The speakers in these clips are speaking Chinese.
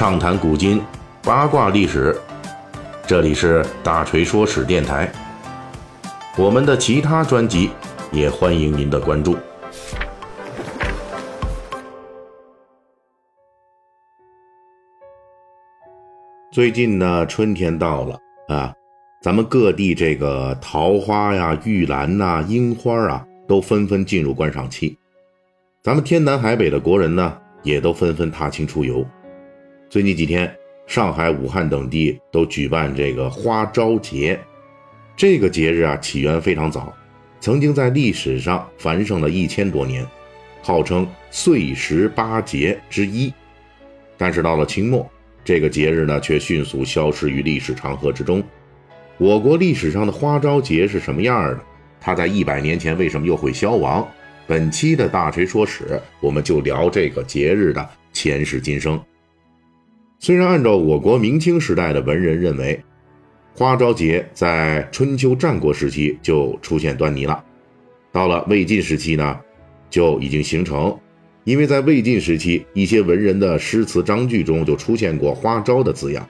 畅谈古今，八卦历史。这里是大锤说史电台。我们的其他专辑也欢迎您的关注。最近呢，春天到了啊，咱们各地这个桃花呀、玉兰呐、樱花啊，都纷纷进入观赏期。咱们天南海北的国人呢，也都纷纷踏青出游。最近几天，上海、武汉等地都举办这个花朝节。这个节日啊，起源非常早，曾经在历史上繁盛了一千多年，号称岁时八节之一。但是到了清末，这个节日呢，却迅速消失于历史长河之中。我国历史上的花朝节是什么样的？它在一百年前为什么又会消亡？本期的大锤说史，我们就聊这个节日的前世今生。虽然按照我国明清时代的文人认为，花朝节在春秋战国时期就出现端倪了，到了魏晋时期呢，就已经形成。因为在魏晋时期，一些文人的诗词章句中就出现过“花朝”的字样。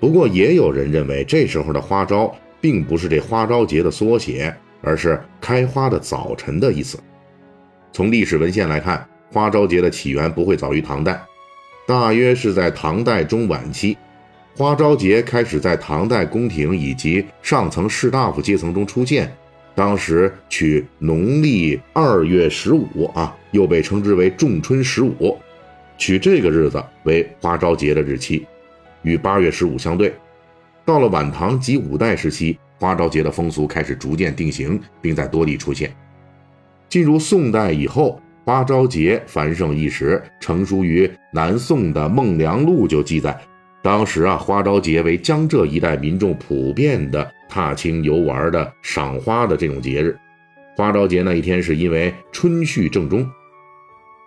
不过，也有人认为这时候的“花朝”并不是这花朝节的缩写，而是开花的早晨的意思。从历史文献来看，花朝节的起源不会早于唐代。大约是在唐代中晚期，花朝节开始在唐代宫廷以及上层士大夫阶层中出现。当时取农历二月十五啊，又被称之为仲春十五，取这个日子为花朝节的日期，与八月十五相对。到了晚唐及五代时期，花朝节的风俗开始逐渐定型，并在多地出现。进入宋代以后。花朝节繁盛一时，成书于南宋的《孟良录》就记载，当时啊，花朝节为江浙一带民众普遍的踏青游玩的赏花的这种节日。花朝节那一天是因为春序正中，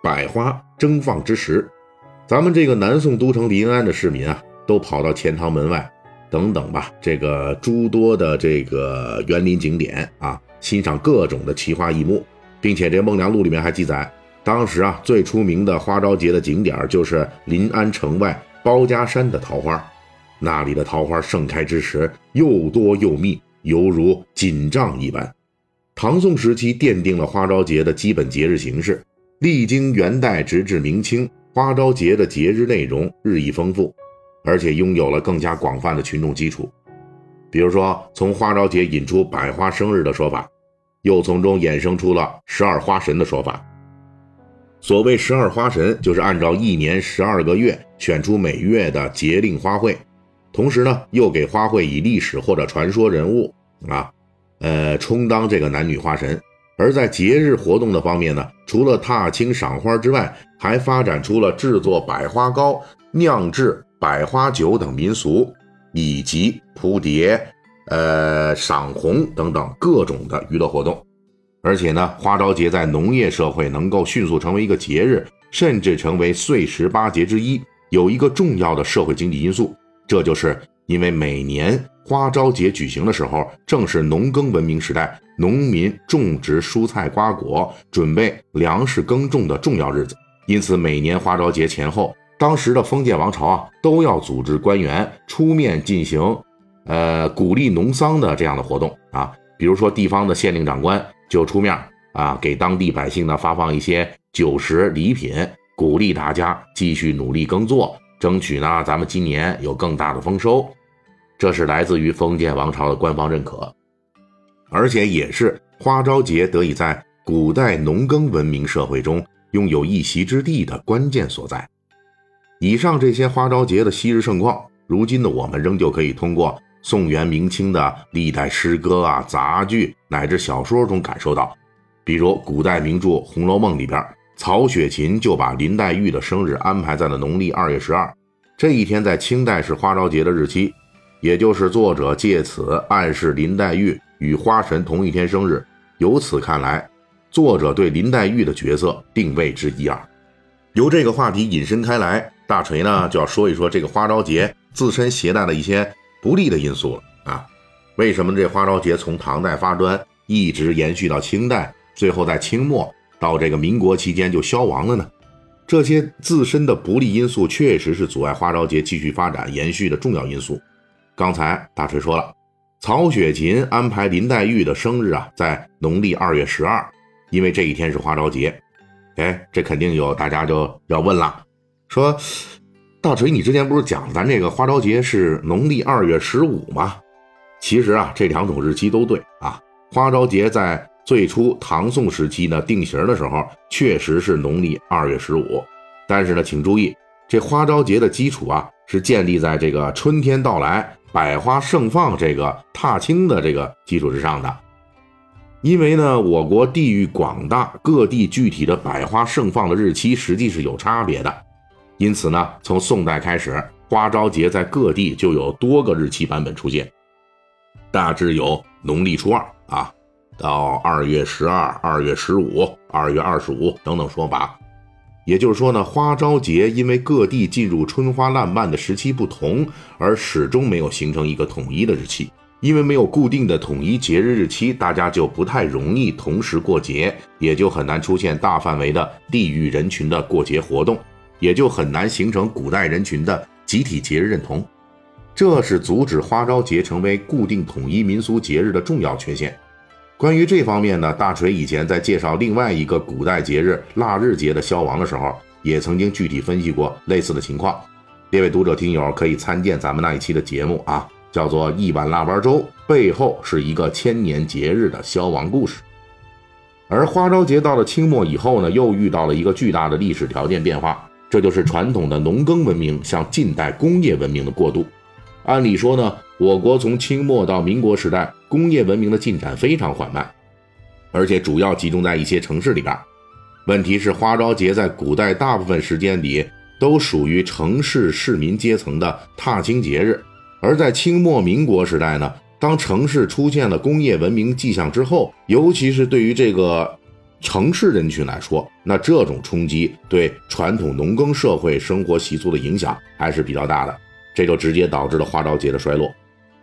百花争放之时，咱们这个南宋都城临安的市民啊，都跑到钱塘门外等等吧，这个诸多的这个园林景点啊，欣赏各种的奇花异木。并且这《孟良录》里面还记载，当时啊最出名的花朝节的景点就是临安城外包家山的桃花，那里的桃花盛开之时又多又密，犹如锦帐一般。唐宋时期奠定了花朝节的基本节日形式，历经元代直至明清，花朝节的节日内容日益丰富，而且拥有了更加广泛的群众基础。比如说，从花朝节引出百花生日的说法。又从中衍生出了十二花神的说法。所谓十二花神，就是按照一年十二个月选出每月的节令花卉，同时呢，又给花卉以历史或者传说人物啊，呃，充当这个男女花神。而在节日活动的方面呢，除了踏青赏花之外，还发展出了制作百花糕、酿制百花酒等民俗，以及扑蝶。呃，赏红等等各种的娱乐活动，而且呢，花朝节在农业社会能够迅速成为一个节日，甚至成为岁时八节之一，有一个重要的社会经济因素，这就是因为每年花朝节举行的时候，正是农耕文明时代，农民种植蔬菜瓜果，准备粮食耕种的重要日子，因此每年花朝节前后，当时的封建王朝啊，都要组织官员出面进行。呃，鼓励农桑的这样的活动啊，比如说地方的县令长官就出面啊，给当地百姓呢发放一些酒食礼品，鼓励大家继续努力耕作，争取呢咱们今年有更大的丰收。这是来自于封建王朝的官方认可，而且也是花朝节得以在古代农耕文明社会中拥有一席之地的关键所在。以上这些花朝节的昔日盛况，如今的我们仍旧可以通过。宋元明清的历代诗歌啊、杂剧乃至小说中感受到，比如古代名著《红楼梦》里边，曹雪芹就把林黛玉的生日安排在了农历二月十二，这一天在清代是花朝节的日期，也就是作者借此暗示林黛玉与花神同一天生日。由此看来，作者对林黛玉的角色定位之一二。由这个话题引申开来，大锤呢就要说一说这个花朝节自身携带的一些。不利的因素了啊！为什么这花朝节从唐代发端，一直延续到清代，最后在清末到这个民国期间就消亡了呢？这些自身的不利因素确实是阻碍花朝节继续发展延续的重要因素。刚才大锤说了，曹雪芹安排林黛玉的生日啊，在农历二月十二，因为这一天是花朝节。哎，这肯定有大家就要问了，说大锤，你之前不是讲咱这个花朝节是农历二月十五吗？其实啊，这两种日期都对啊。花朝节在最初唐宋时期呢定型的时候，确实是农历二月十五。但是呢，请注意，这花朝节的基础啊，是建立在这个春天到来、百花盛放这个踏青的这个基础之上的。因为呢，我国地域广大，各地具体的百花盛放的日期实际是有差别的。因此呢，从宋代开始，花朝节在各地就有多个日期版本出现，大致有农历初二啊，到二月十二、二月十五、二月二十五等等说法。也就是说呢，花朝节因为各地进入春花烂漫的时期不同，而始终没有形成一个统一的日期。因为没有固定的统一节日日期，大家就不太容易同时过节，也就很难出现大范围的地域人群的过节活动，也就很难形成古代人群的集体节日认同。这是阻止花朝节成为固定统一民俗节日的重要缺陷。关于这方面呢，大锤以前在介绍另外一个古代节日腊日节的消亡的时候，也曾经具体分析过类似的情况。列位读者听友可以参见咱们那一期的节目啊。叫做一碗腊八粥，背后是一个千年节日的消亡故事。而花朝节到了清末以后呢，又遇到了一个巨大的历史条件变化，这就是传统的农耕文明向近代工业文明的过渡。按理说呢，我国从清末到民国时代，工业文明的进展非常缓慢，而且主要集中在一些城市里边。问题是，花朝节在古代大部分时间里都属于城市市民阶层的踏青节日。而在清末民国时代呢，当城市出现了工业文明迹象之后，尤其是对于这个城市人群来说，那这种冲击对传统农耕社会生活习俗的影响还是比较大的，这就直接导致了花朝节的衰落。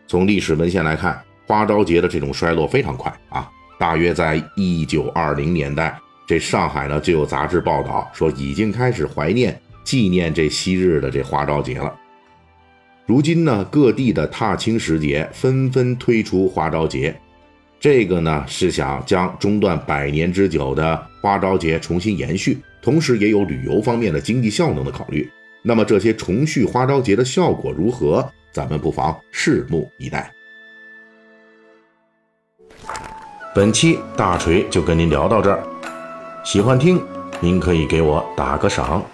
从历史文献来看，花朝节的这种衰落非常快啊，大约在一九二零年代，这上海呢就有杂志报道说已经开始怀念纪念这昔日的这花朝节了。如今呢，各地的踏青时节纷纷推出花朝节，这个呢是想将中断百年之久的花朝节重新延续，同时也有旅游方面的经济效能的考虑。那么这些重续花朝节的效果如何？咱们不妨拭目以待。本期大锤就跟您聊到这儿，喜欢听您可以给我打个赏。